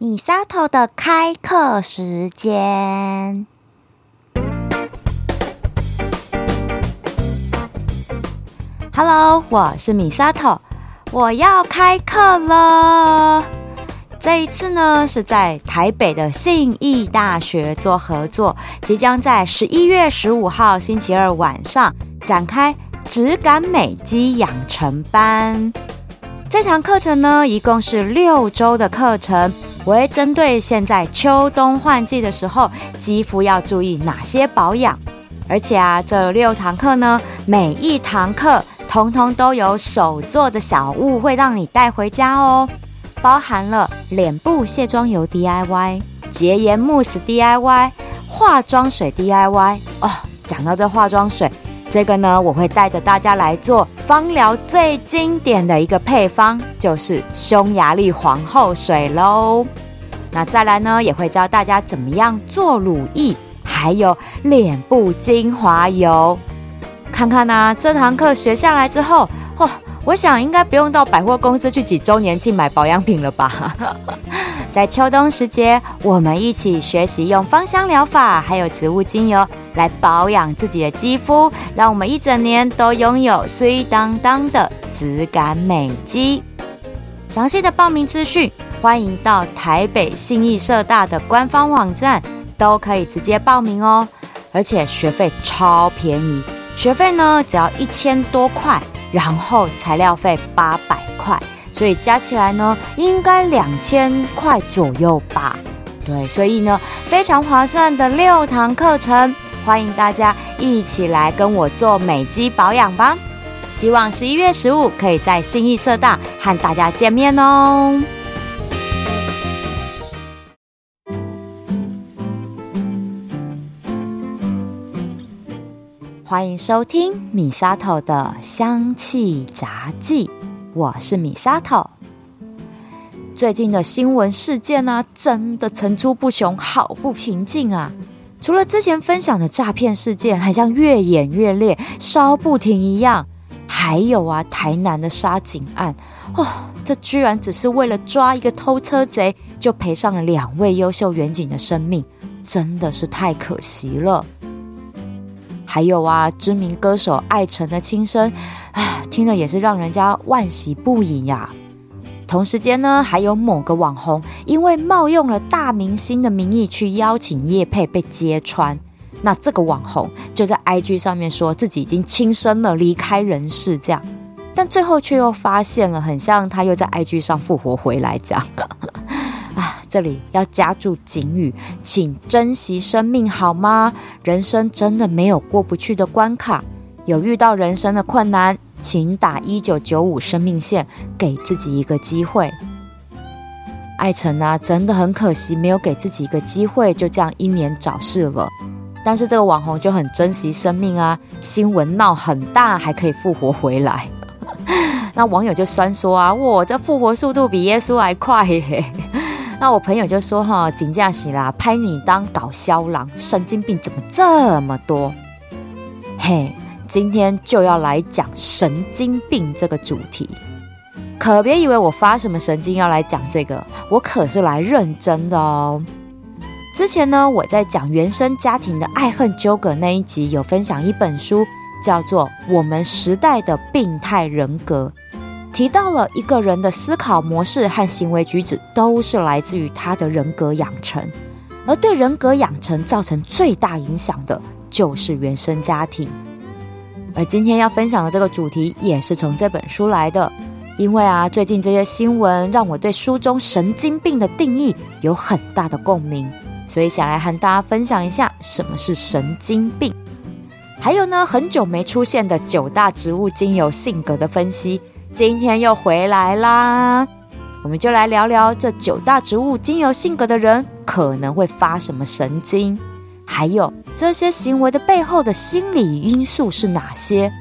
米沙头的开课时间。Hello，我是米沙头，我要开课了。这一次呢，是在台北的信义大学做合作，即将在十一月十五号星期二晚上展开质感美肌养成班。这堂课程呢，一共是六周的课程。我会针对现在秋冬换季的时候，肌肤要注意哪些保养。而且啊，这六堂课呢，每一堂课通通都有手做的小物，会让你带回家哦。包含了脸部卸妆油 DIY、洁颜慕斯 DIY、化妆水 DIY。哦，讲到这化妆水，这个呢，我会带着大家来做芳疗最经典的一个配方，就是匈牙利皇后水喽。那再来呢，也会教大家怎么样做乳液，还有脸部精华油。看看呢，这堂课学下来之后，我想应该不用到百货公司去挤周年庆买保养品了吧？在秋冬时节，我们一起学习用芳香疗法，还有植物精油来保养自己的肌肤，让我们一整年都拥有水当当的质感美肌。详细的报名资讯。欢迎到台北信义社大的官方网站，都可以直接报名哦。而且学费超便宜，学费呢只要一千多块，然后材料费八百块，所以加起来呢应该两千块左右吧。对，所以呢非常划算的六堂课程，欢迎大家一起来跟我做美肌保养吧。希望十一月十五可以在信义社大和大家见面哦。欢迎收听米沙头的香气杂记，我是米沙头。最近的新闻事件呢，真的层出不穷，好不平静啊！除了之前分享的诈骗事件，还像越演越烈，烧不停一样，还有啊，台南的杀警案，哦，这居然只是为了抓一个偷车贼，就赔上了两位优秀员警的生命，真的是太可惜了。还有啊，知名歌手艾辰的轻生，啊，听了也是让人家万喜不已呀。同时间呢，还有某个网红因为冒用了大明星的名义去邀请叶佩被揭穿，那这个网红就在 IG 上面说自己已经轻生了，离开人世这样，但最后却又发现了，很像他又在 IG 上复活回来这样。啊，这里要加注警语，请珍惜生命好吗？人生真的没有过不去的关卡，有遇到人生的困难，请打一九九五生命线，给自己一个机会。艾辰啊，真的很可惜，没有给自己一个机会，就这样英年早逝了。但是这个网红就很珍惜生命啊，新闻闹很大，还可以复活回来。那网友就酸说啊，哇，这复活速度比耶稣还快耶。那我朋友就说哈，紧驾喜啦，拍你当搞笑郎，神经病怎么这么多？嘿，今天就要来讲神经病这个主题，可别以为我发什么神经要来讲这个，我可是来认真的哦。之前呢，我在讲原生家庭的爱恨纠葛那一集，有分享一本书，叫做《我们时代的病态人格》。提到了一个人的思考模式和行为举止，都是来自于他的人格养成，而对人格养成造成最大影响的，就是原生家庭。而今天要分享的这个主题，也是从这本书来的。因为啊，最近这些新闻让我对书中神经病的定义有很大的共鸣，所以想来和大家分享一下什么是神经病。还有呢，很久没出现的九大植物精油性格的分析。今天又回来啦，我们就来聊聊这九大植物精油性格的人可能会发什么神经，还有这些行为的背后的心理因素是哪些。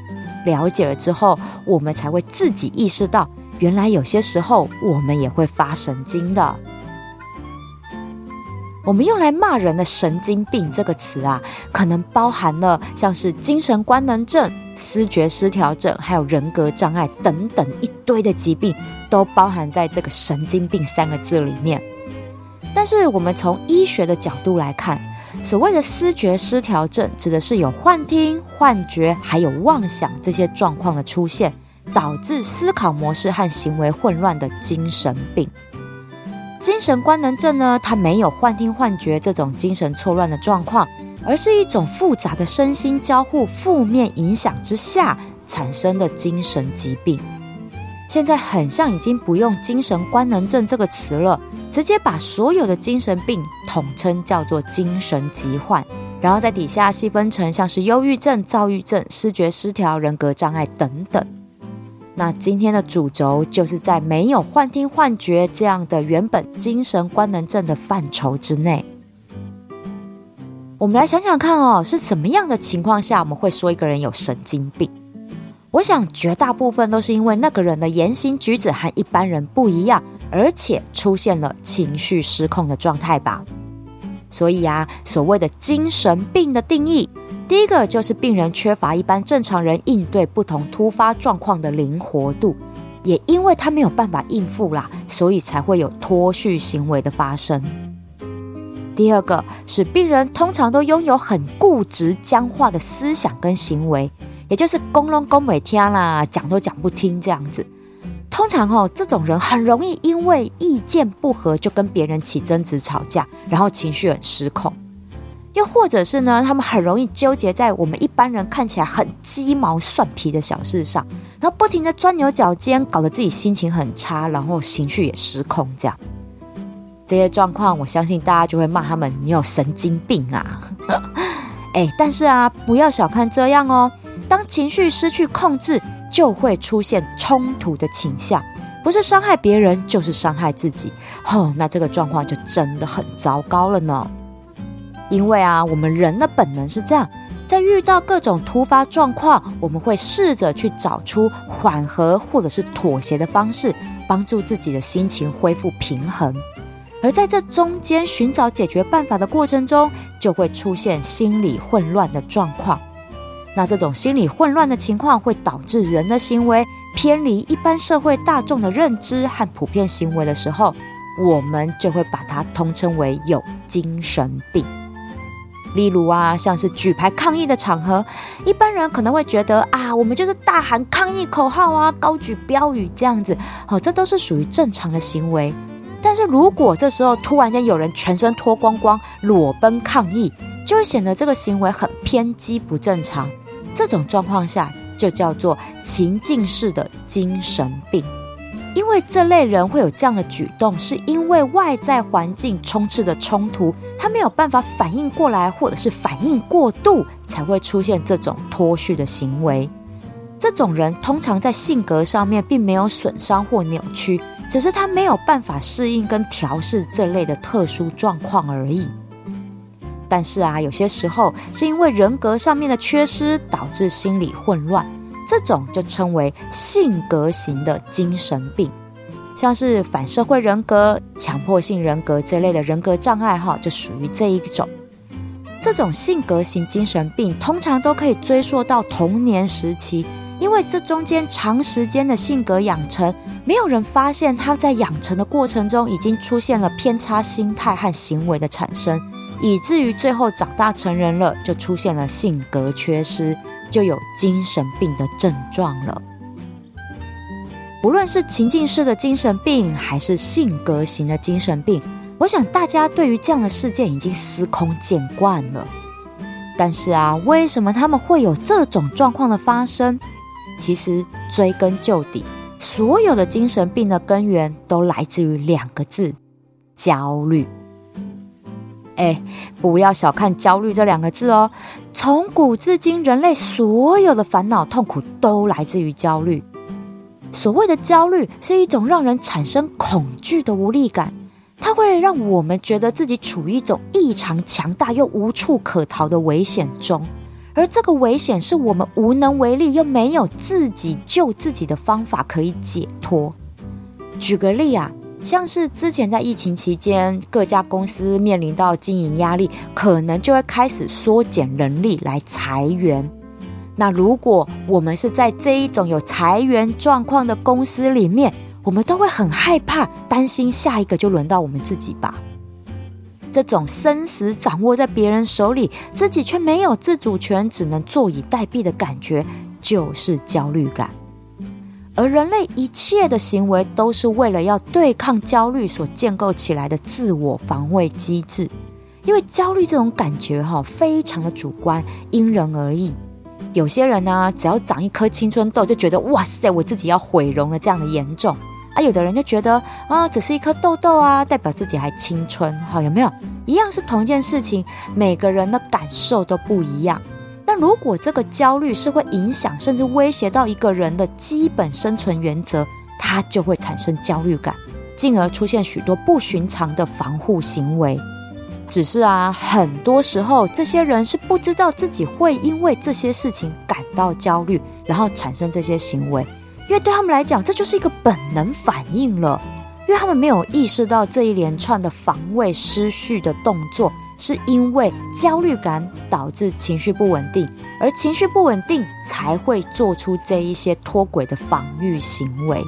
了解了之后，我们才会自己意识到，原来有些时候我们也会发神经的。我们用来骂人的“神经病”这个词啊，可能包含了像是精神官能症、思觉失调症，还有人格障碍等等一堆的疾病，都包含在这个“神经病”三个字里面。但是我们从医学的角度来看，所谓的思觉失调症，指的是有幻听、幻觉，还有妄想这些状况的出现，导致思考模式和行为混乱的精神病。精神官能症呢，它没有幻听、幻觉这种精神错乱的状况，而是一种复杂的身心交互负面影响之下产生的精神疾病。现在很像已经不用“精神官能症”这个词了，直接把所有的精神病统称叫做精神疾患，然后在底下细分成像是忧郁症、躁郁症、失觉失调、人格障碍等等。那今天的主轴就是在没有幻听、幻觉这样的原本精神官能症的范畴之内。我们来想想看哦，是什么样的情况下我们会说一个人有神经病？我想，绝大部分都是因为那个人的言行举止和一般人不一样，而且出现了情绪失控的状态吧。所以啊，所谓的精神病的定义，第一个就是病人缺乏一般正常人应对不同突发状况的灵活度，也因为他没有办法应付啦，所以才会有脱序行为的发生。第二个是病人通常都拥有很固执僵化的思想跟行为。也就是公龙公美天啦，讲都讲不听这样子。通常哦，这种人很容易因为意见不合就跟别人起争执吵架，然后情绪很失控。又或者是呢，他们很容易纠结在我们一般人看起来很鸡毛蒜皮的小事上，然后不停的钻牛角尖，搞得自己心情很差，然后情绪也失控。这样这些状况，我相信大家就会骂他们：“你有神经病啊！” 哎，但是啊，不要小看这样哦。当情绪失去控制，就会出现冲突的倾向，不是伤害别人，就是伤害自己。哦，那这个状况就真的很糟糕了呢。因为啊，我们人的本能是这样，在遇到各种突发状况，我们会试着去找出缓和或者是妥协的方式，帮助自己的心情恢复平衡。而在这中间寻找解决办法的过程中，就会出现心理混乱的状况。那这种心理混乱的情况会导致人的行为偏离一般社会大众的认知和普遍行为的时候，我们就会把它通称为有精神病。例如啊，像是举牌抗议的场合，一般人可能会觉得啊，我们就是大喊抗议口号啊，高举标语这样子，好，这都是属于正常的行为。但是如果这时候突然间有人全身脱光光裸奔抗议，就会显得这个行为很偏激不正常。这种状况下就叫做情境式的精神病，因为这类人会有这样的举动，是因为外在环境充斥的冲突，他没有办法反应过来，或者是反应过度，才会出现这种脱序的行为。这种人通常在性格上面并没有损伤或扭曲，只是他没有办法适应跟调试这类的特殊状况而已。但是啊，有些时候是因为人格上面的缺失导致心理混乱，这种就称为性格型的精神病，像是反社会人格、强迫性人格这类的人格障碍，哈，就属于这一种。这种性格型精神病通常都可以追溯到童年时期，因为这中间长时间的性格养成，没有人发现他在养成的过程中已经出现了偏差心态和行为的产生。以至于最后长大成人了，就出现了性格缺失，就有精神病的症状了。不论是情境式的精神病，还是性格型的精神病，我想大家对于这样的事件已经司空见惯了。但是啊，为什么他们会有这种状况的发生？其实追根究底，所有的精神病的根源都来自于两个字：焦虑。哎，不要小看焦虑这两个字哦。从古至今，人类所有的烦恼、痛苦都来自于焦虑。所谓的焦虑，是一种让人产生恐惧的无力感，它会让我们觉得自己处于一种异常强大又无处可逃的危险中，而这个危险是我们无能为力又没有自己救自己的方法可以解脱。举个例啊。像是之前在疫情期间，各家公司面临到经营压力，可能就会开始缩减人力来裁员。那如果我们是在这一种有裁员状况的公司里面，我们都会很害怕，担心下一个就轮到我们自己吧。这种生死掌握在别人手里，自己却没有自主权，只能坐以待毙的感觉，就是焦虑感。而人类一切的行为，都是为了要对抗焦虑所建构起来的自我防卫机制。因为焦虑这种感觉，哈，非常的主观，因人而异。有些人呢，只要长一颗青春痘，就觉得哇塞，我自己要毁容了，这样的严重。啊，有的人就觉得啊，只是一颗痘痘啊，代表自己还青春，好有没有？一样是同一件事情，每个人的感受都不一样。那如果这个焦虑是会影响甚至威胁到一个人的基本生存原则，他就会产生焦虑感，进而出现许多不寻常的防护行为。只是啊，很多时候这些人是不知道自己会因为这些事情感到焦虑，然后产生这些行为。因为对他们来讲，这就是一个本能反应了。因为他们没有意识到这一连串的防卫失序的动作，是因为焦虑感导致情绪不稳定，而情绪不稳定才会做出这一些脱轨的防御行为。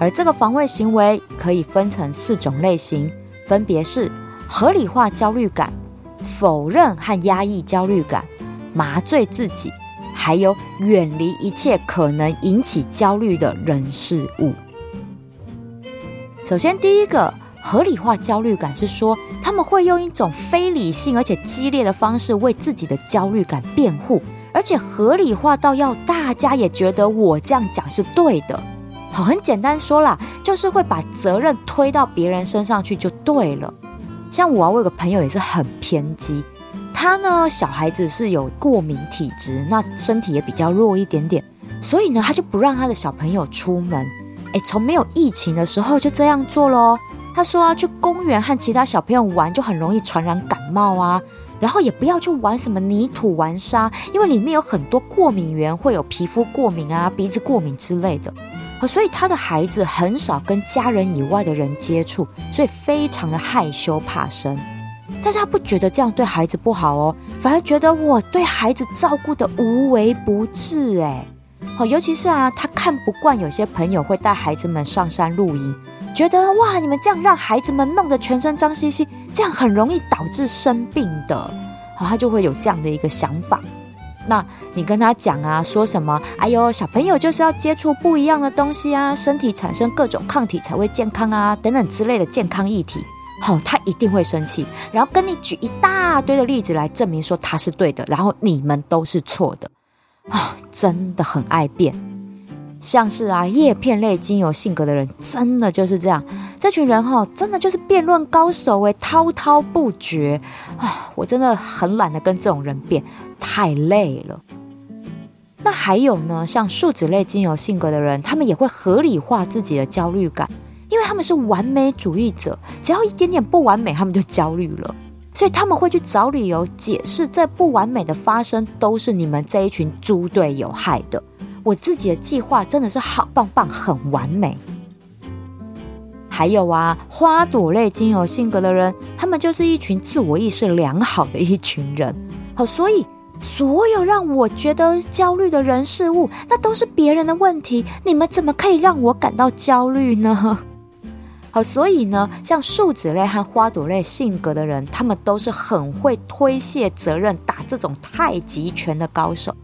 而这个防卫行为可以分成四种类型，分别是合理化焦虑感、否认和压抑焦虑感、麻醉自己。还有远离一切可能引起焦虑的人事物。首先，第一个合理化焦虑感是说，他们会用一种非理性而且激烈的方式为自己的焦虑感辩护，而且合理化到要大家也觉得我这样讲是对的。好，很简单说啦，就是会把责任推到别人身上去就对了。像我啊，我有个朋友也是很偏激。他呢，小孩子是有过敏体质，那身体也比较弱一点点，所以呢，他就不让他的小朋友出门。哎，从没有疫情的时候就这样做喽。他说啊，去公园和其他小朋友玩就很容易传染感冒啊，然后也不要去玩什么泥土玩沙，因为里面有很多过敏源，会有皮肤过敏啊、鼻子过敏之类的。所以他的孩子很少跟家人以外的人接触，所以非常的害羞怕生。但是他不觉得这样对孩子不好哦，反而觉得我对孩子照顾的无微不至哎，好，尤其是啊，他看不惯有些朋友会带孩子们上山露营，觉得哇，你们这样让孩子们弄得全身脏兮兮，这样很容易导致生病的，好，他就会有这样的一个想法。那你跟他讲啊，说什么？哎呦，小朋友就是要接触不一样的东西啊，身体产生各种抗体才会健康啊，等等之类的健康议题。好，他一定会生气，然后跟你举一大堆的例子来证明说他是对的，然后你们都是错的啊！真的很爱辩，像是啊叶片类精油性格的人，真的就是这样。这群人哈，真的就是辩论高手诶，滔滔不绝啊！我真的很懒得跟这种人辩，太累了。那还有呢，像树脂类精油性格的人，他们也会合理化自己的焦虑感。因为他们是完美主义者，只要一点点不完美，他们就焦虑了，所以他们会去找理由解释这不完美的发生都是你们这一群猪队友害的。我自己的计划真的是好棒棒，很完美。还有啊，花朵类精油性格的人，他们就是一群自我意识良好的一群人。好，所以所有让我觉得焦虑的人事物，那都是别人的问题。你们怎么可以让我感到焦虑呢？好，所以呢，像树脂类和花朵类性格的人，他们都是很会推卸责任、打这种太极拳的高手。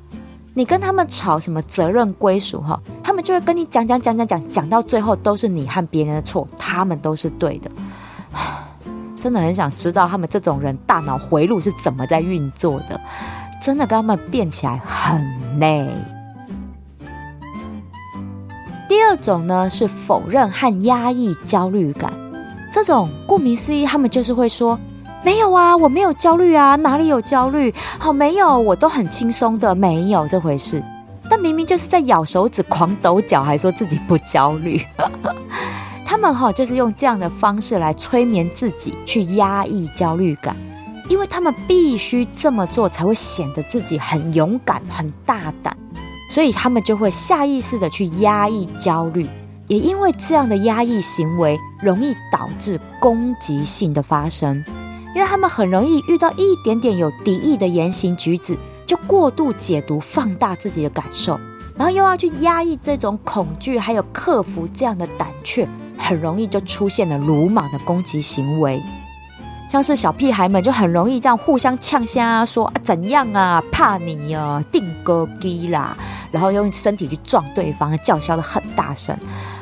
你跟他们吵什么责任归属哈，他们就会跟你讲讲讲讲讲，讲到最后都是你和别人的错，他们都是对的。真的很想知道他们这种人大脑回路是怎么在运作的，真的跟他们变起来很累。第二种呢是否认和压抑焦虑感，这种顾名思义，他们就是会说没有啊，我没有焦虑啊，哪里有焦虑？好，没有，我都很轻松的，没有这回事。但明明就是在咬手指、狂抖脚，还说自己不焦虑。他们哈就是用这样的方式来催眠自己，去压抑焦虑感，因为他们必须这么做，才会显得自己很勇敢、很大胆。所以他们就会下意识的去压抑焦虑，也因为这样的压抑行为，容易导致攻击性的发生。因为他们很容易遇到一点点有敌意的言行举止，就过度解读、放大自己的感受，然后又要去压抑这种恐惧，还有克服这样的胆怯，很容易就出现了鲁莽的攻击行为。像是小屁孩们就很容易这样互相呛虾，说啊怎样啊，怕你啊，定哥基啦，然后用身体去撞对方，叫嚣的很大声。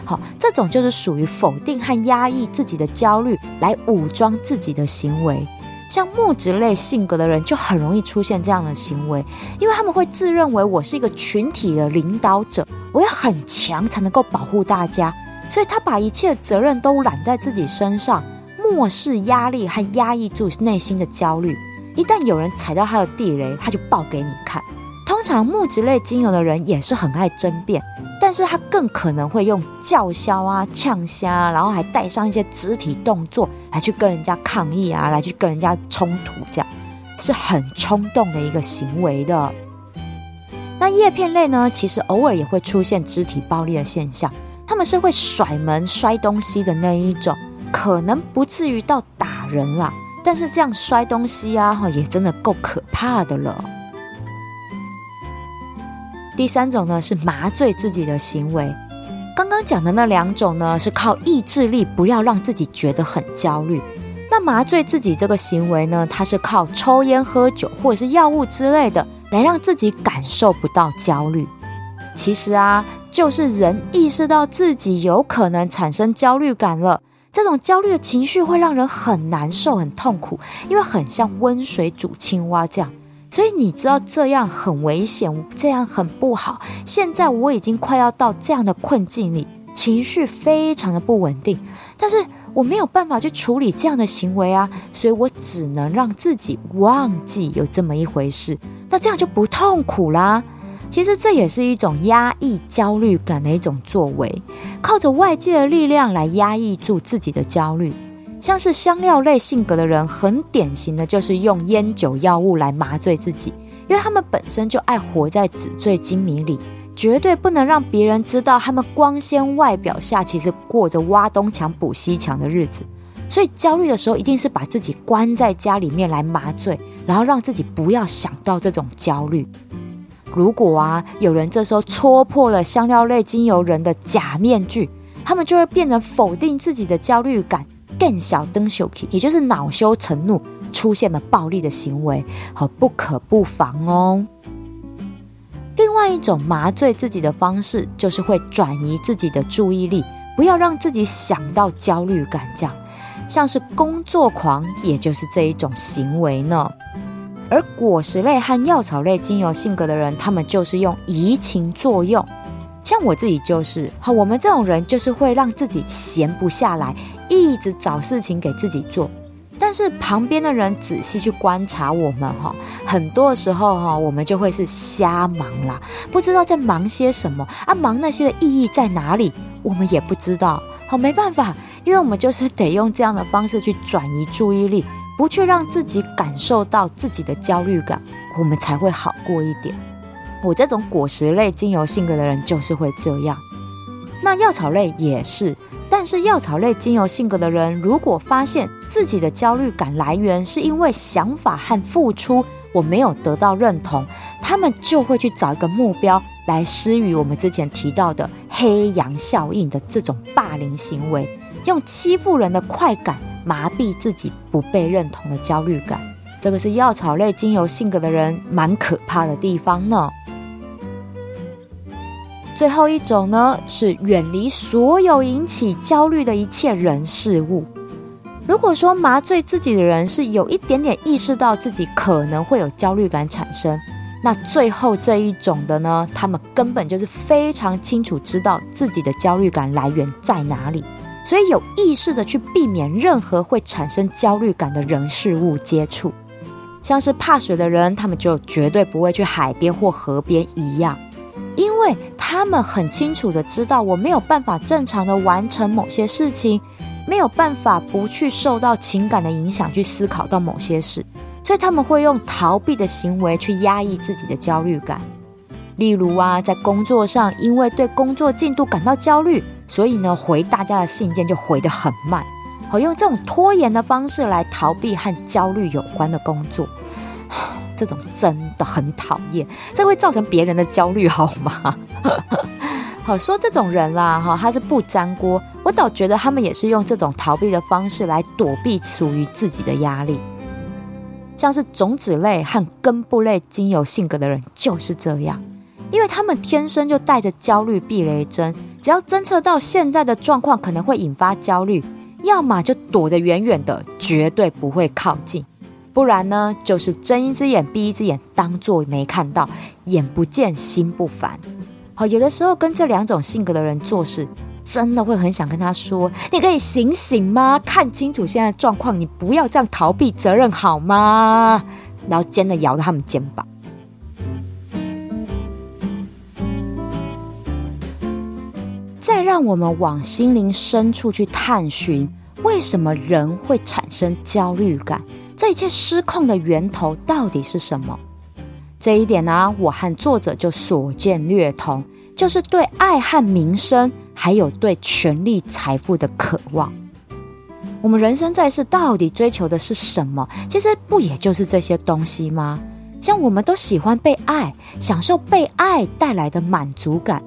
好，这种就是属于否定和压抑自己的焦虑，来武装自己的行为。像木质类性格的人就很容易出现这样的行为，因为他们会自认为我是一个群体的领导者，我要很强才能够保护大家，所以他把一切责任都揽在自己身上。漠视压力和压抑住内心的焦虑，一旦有人踩到他的地雷，他就爆给你看。通常木质类精油的人也是很爱争辩，但是他更可能会用叫嚣啊、呛虾，然后还带上一些肢体动作来去跟人家抗议啊，来去跟人家冲突，这样是很冲动的一个行为的。那叶片类呢，其实偶尔也会出现肢体暴力的现象，他们是会甩门、摔东西的那一种。可能不至于到打人啦，但是这样摔东西呀，哈，也真的够可怕的了。第三种呢是麻醉自己的行为，刚刚讲的那两种呢是靠意志力，不要让自己觉得很焦虑。那麻醉自己这个行为呢，它是靠抽烟、喝酒或者是药物之类的，来让自己感受不到焦虑。其实啊，就是人意识到自己有可能产生焦虑感了。这种焦虑的情绪会让人很难受、很痛苦，因为很像温水煮青蛙这样。所以你知道这样很危险，这样很不好。现在我已经快要到这样的困境里，情绪非常的不稳定，但是我没有办法去处理这样的行为啊，所以我只能让自己忘记有这么一回事，那这样就不痛苦啦。其实这也是一种压抑焦虑感的一种作为，靠着外界的力量来压抑住自己的焦虑。像是香料类性格的人，很典型的就是用烟酒药物来麻醉自己，因为他们本身就爱活在纸醉金迷里，绝对不能让别人知道他们光鲜外表下其实过着挖东墙补西墙的日子。所以焦虑的时候，一定是把自己关在家里面来麻醉，然后让自己不要想到这种焦虑。如果啊，有人这时候戳破了香料类精油人的假面具，他们就会变成否定自己的焦虑感，更小登羞气，也就是恼羞成怒，出现了暴力的行为，和不可不防哦。另外一种麻醉自己的方式，就是会转移自己的注意力，不要让自己想到焦虑感，这样像是工作狂，也就是这一种行为呢。而果实类和药草类精油性格的人，他们就是用移情作用。像我自己就是，好，我们这种人就是会让自己闲不下来，一直找事情给自己做。但是旁边的人仔细去观察我们，哈，很多时候哈，我们就会是瞎忙啦，不知道在忙些什么啊，忙那些的意义在哪里，我们也不知道。好，没办法，因为我们就是得用这样的方式去转移注意力。不去让自己感受到自己的焦虑感，我们才会好过一点。我这种果实类精油性格的人就是会这样。那药草类也是，但是药草类精油性格的人，如果发现自己的焦虑感来源是因为想法和付出我没有得到认同，他们就会去找一个目标来施予我们之前提到的黑羊效应的这种霸凌行为，用欺负人的快感。麻痹自己不被认同的焦虑感，这个是药草类精油性格的人蛮可怕的地方呢。最后一种呢，是远离所有引起焦虑的一切人事物。如果说麻醉自己的人是有一点点意识到自己可能会有焦虑感产生，那最后这一种的呢，他们根本就是非常清楚知道自己的焦虑感来源在哪里。所以有意识的去避免任何会产生焦虑感的人事物接触，像是怕水的人，他们就绝对不会去海边或河边一样，因为他们很清楚的知道我没有办法正常的完成某些事情，没有办法不去受到情感的影响去思考到某些事，所以他们会用逃避的行为去压抑自己的焦虑感。例如啊，在工作上，因为对工作进度感到焦虑，所以呢，回大家的信件就回得很慢，好用这种拖延的方式来逃避和焦虑有关的工作，这种真的很讨厌，这会造成别人的焦虑，好吗？好说这种人啦，哈，他是不粘锅。我倒觉得他们也是用这种逃避的方式来躲避属于自己的压力。像是种子类和根部类精油性格的人就是这样，因为他们天生就带着焦虑避雷针，只要侦测到现在的状况可能会引发焦虑，要么就躲得远远的，绝对不会靠近；不然呢，就是睁一只眼闭一只眼，当做没看到，眼不见心不烦。好，有的时候跟这两种性格的人做事，真的会很想跟他说：“你可以醒醒吗？看清楚现在状况，你不要这样逃避责任好吗？”然后尖的摇着他们肩膀。让我们往心灵深处去探寻，为什么人会产生焦虑感？这一切失控的源头到底是什么？这一点呢，我和作者就所见略同，就是对爱和名声，还有对权力、财富的渴望。我们人生在世，到底追求的是什么？其实不也就是这些东西吗？像我们都喜欢被爱，享受被爱带来的满足感。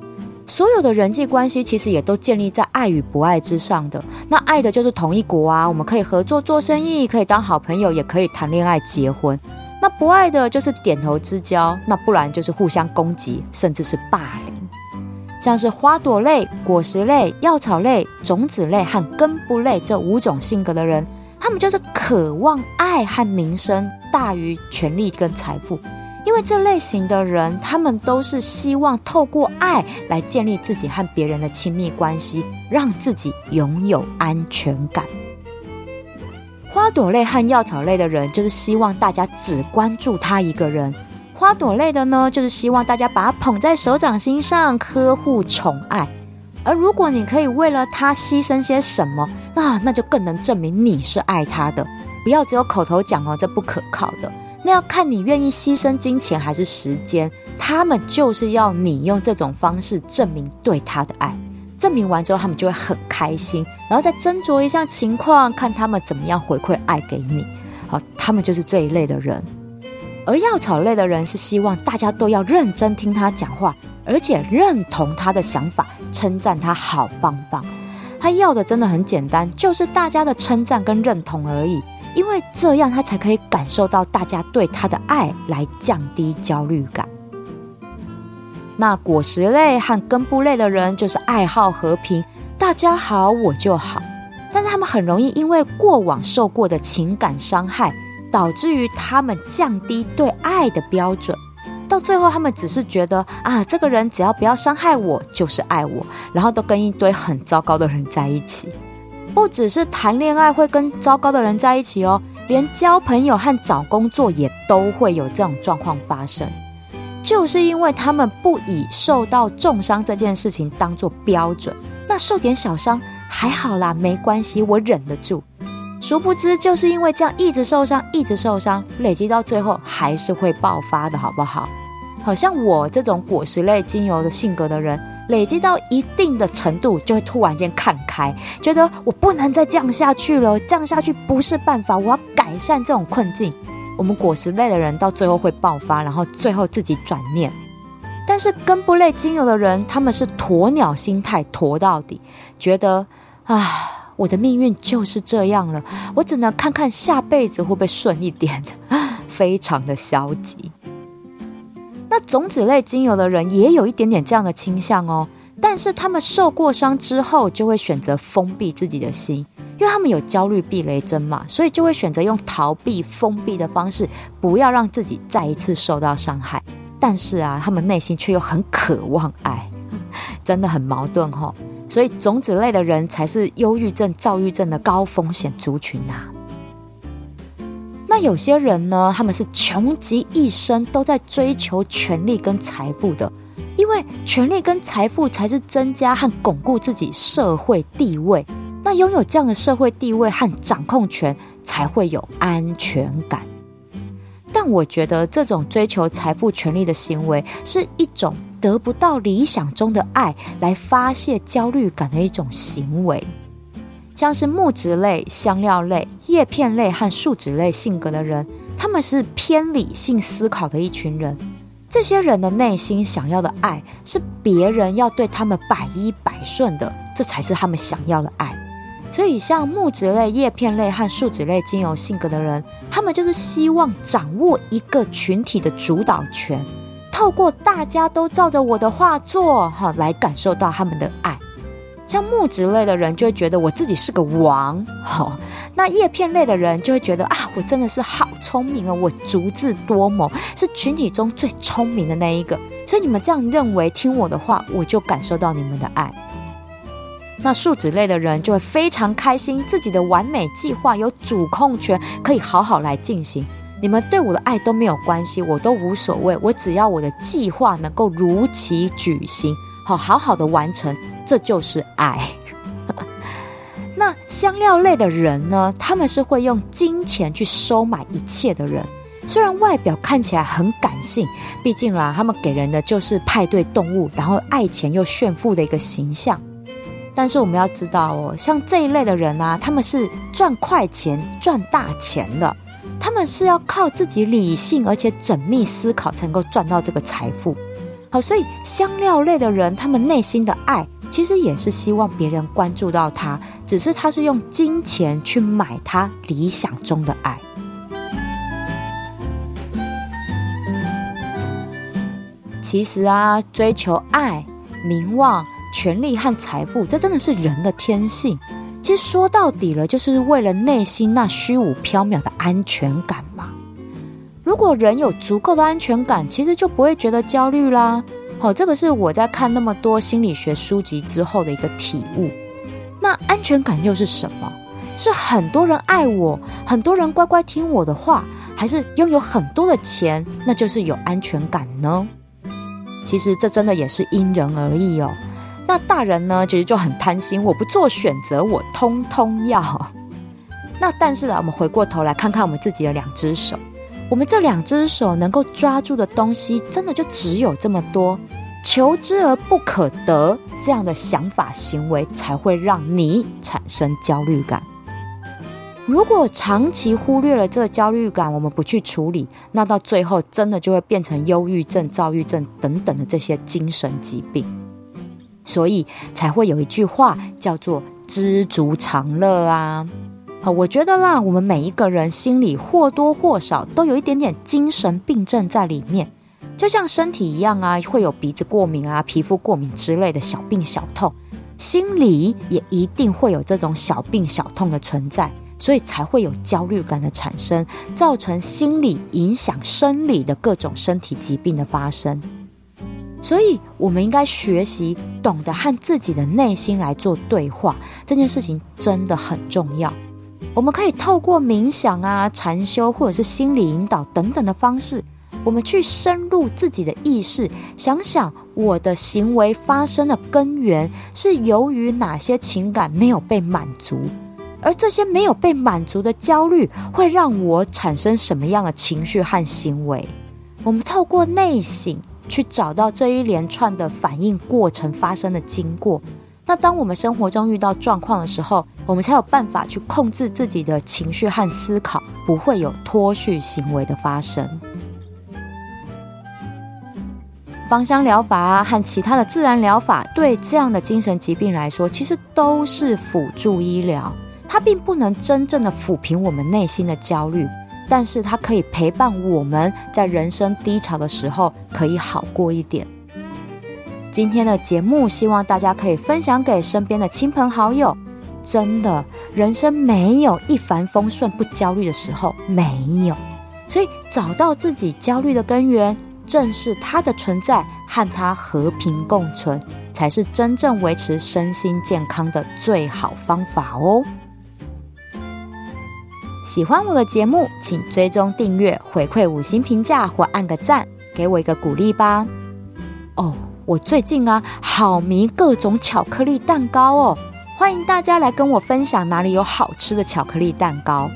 所有的人际关系，其实也都建立在爱与不爱之上的。那爱的就是同一国啊，我们可以合作做生意，可以当好朋友，也可以谈恋爱、结婚。那不爱的就是点头之交，那不然就是互相攻击，甚至是霸凌。像是花朵类、果实类、药草类、种子类和根部类这五种性格的人，他们就是渴望爱和名声大于权力跟财富。因为这类型的人，他们都是希望透过爱来建立自己和别人的亲密关系，让自己拥有安全感。花朵类和药草类的人，就是希望大家只关注他一个人；花朵类的呢，就是希望大家把他捧在手掌心上，呵护宠爱。而如果你可以为了他牺牲些什么，那那就更能证明你是爱他的。不要只有口头讲哦，这不可靠的。那要看你愿意牺牲金钱还是时间。他们就是要你用这种方式证明对他的爱。证明完之后，他们就会很开心，然后再斟酌一下情况，看他们怎么样回馈爱给你。好，他们就是这一类的人。而药草类的人是希望大家都要认真听他讲话，而且认同他的想法，称赞他好棒棒。他要的真的很简单，就是大家的称赞跟认同而已，因为这样他才可以感受到大家对他的爱，来降低焦虑感。那果实类和根部类的人就是爱好和平，大家好我就好。但是他们很容易因为过往受过的情感伤害，导致于他们降低对爱的标准，到最后他们只是觉得啊，这个人只要不要伤害我就是爱我，然后都跟一堆很糟糕的人在一起。不只是谈恋爱会跟糟糕的人在一起哦，连交朋友和找工作也都会有这种状况发生。就是因为他们不以受到重伤这件事情当做标准，那受点小伤还好啦，没关系，我忍得住。殊不知，就是因为这样一直受伤，一直受伤，累积到最后还是会爆发的，好不好？好像我这种果实类精油的性格的人，累积到一定的程度，就会突然间看开，觉得我不能再这样下去了，这样下去不是办法，我要改善这种困境。我们果实类的人到最后会爆发，然后最后自己转念。但是根部类精油的人，他们是鸵鸟心态，鸵到底，觉得啊，我的命运就是这样了，我只能看看下辈子会不会顺一点，非常的消极。那种子类精油的人也有一点点这样的倾向哦，但是他们受过伤之后，就会选择封闭自己的心。因为他们有焦虑避雷针嘛，所以就会选择用逃避、封闭的方式，不要让自己再一次受到伤害。但是啊，他们内心却又很渴望爱，真的很矛盾哈。所以种子类的人才是忧郁症、躁郁症的高风险族群呐。那有些人呢，他们是穷极一生都在追求权力跟财富的，因为权力跟财富才是增加和巩固自己社会地位。那拥有这样的社会地位和掌控权，才会有安全感。但我觉得这种追求财富、权力的行为，是一种得不到理想中的爱来发泄焦虑感的一种行为。像是木质类、香料类、叶片类和树脂类性格的人，他们是偏理性思考的一群人。这些人的内心想要的爱，是别人要对他们百依百顺的，这才是他们想要的爱。所以，像木质类、叶片类和树脂类精油性格的人，他们就是希望掌握一个群体的主导权，透过大家都照着我的画作，哈，来感受到他们的爱。像木质类的人就会觉得我自己是个王，好，那叶片类的人就会觉得啊，我真的是好聪明啊，我足智多谋，是群体中最聪明的那一个。所以你们这样认为，听我的话，我就感受到你们的爱。那树脂类的人就会非常开心，自己的完美计划有主控权，可以好好来进行。你们对我的爱都没有关系，我都无所谓，我只要我的计划能够如期举行，好好好的完成。这就是爱。那香料类的人呢？他们是会用金钱去收买一切的人。虽然外表看起来很感性，毕竟啦，他们给人的就是派对动物，然后爱钱又炫富的一个形象。但是我们要知道哦，像这一类的人啊，他们是赚快钱、赚大钱的。他们是要靠自己理性而且缜密思考，才能够赚到这个财富。好，所以香料类的人，他们内心的爱。其实也是希望别人关注到他，只是他是用金钱去买他理想中的爱。其实啊，追求爱、名望、权力和财富，这真的是人的天性。其实说到底了，就是为了内心那虚无缥缈的安全感嘛。如果人有足够的安全感，其实就不会觉得焦虑啦。好，这个是我在看那么多心理学书籍之后的一个体悟。那安全感又是什么？是很多人爱我，很多人乖乖听我的话，还是拥有很多的钱，那就是有安全感呢？其实这真的也是因人而异哦。那大人呢，其实就很贪心，我不做选择，我通通要。那但是呢，我们回过头来看看我们自己的两只手。我们这两只手能够抓住的东西，真的就只有这么多，求之而不可得，这样的想法行为才会让你产生焦虑感。如果长期忽略了这个焦虑感，我们不去处理，那到最后真的就会变成忧郁症、躁郁症等等的这些精神疾病。所以才会有一句话叫做“知足常乐”啊。好，我觉得啦，我们每一个人心里或多或少都有一点点精神病症在里面，就像身体一样啊，会有鼻子过敏啊、皮肤过敏之类的小病小痛，心里也一定会有这种小病小痛的存在，所以才会有焦虑感的产生，造成心理影响生理的各种身体疾病的发生。所以，我们应该学习懂得和自己的内心来做对话，这件事情真的很重要。我们可以透过冥想啊、禅修或者是心理引导等等的方式，我们去深入自己的意识，想想我的行为发生的根源是由于哪些情感没有被满足，而这些没有被满足的焦虑会让我产生什么样的情绪和行为？我们透过内省去找到这一连串的反应过程发生的经过。那当我们生活中遇到状况的时候，我们才有办法去控制自己的情绪和思考，不会有脱序行为的发生。芳香疗法啊和其他的自然疗法，对这样的精神疾病来说，其实都是辅助医疗，它并不能真正的抚平我们内心的焦虑，但是它可以陪伴我们在人生低潮的时候，可以好过一点。今天的节目，希望大家可以分享给身边的亲朋好友。真的，人生没有一帆风顺、不焦虑的时候，没有。所以，找到自己焦虑的根源，正是它的存在，和它和平共存，才是真正维持身心健康的最好方法哦。喜欢我的节目，请追踪订阅、回馈五星评价或按个赞，给我一个鼓励吧。哦。我最近啊，好迷各种巧克力蛋糕哦！欢迎大家来跟我分享哪里有好吃的巧克力蛋糕。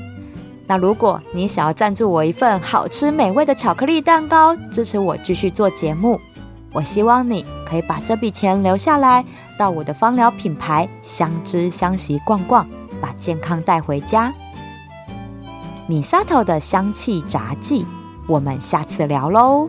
那如果你想要赞助我一份好吃美味的巧克力蛋糕，支持我继续做节目，我希望你可以把这笔钱留下来，到我的芳疗品牌相知相惜逛逛，把健康带回家。米萨头的香气杂技，我们下次聊喽。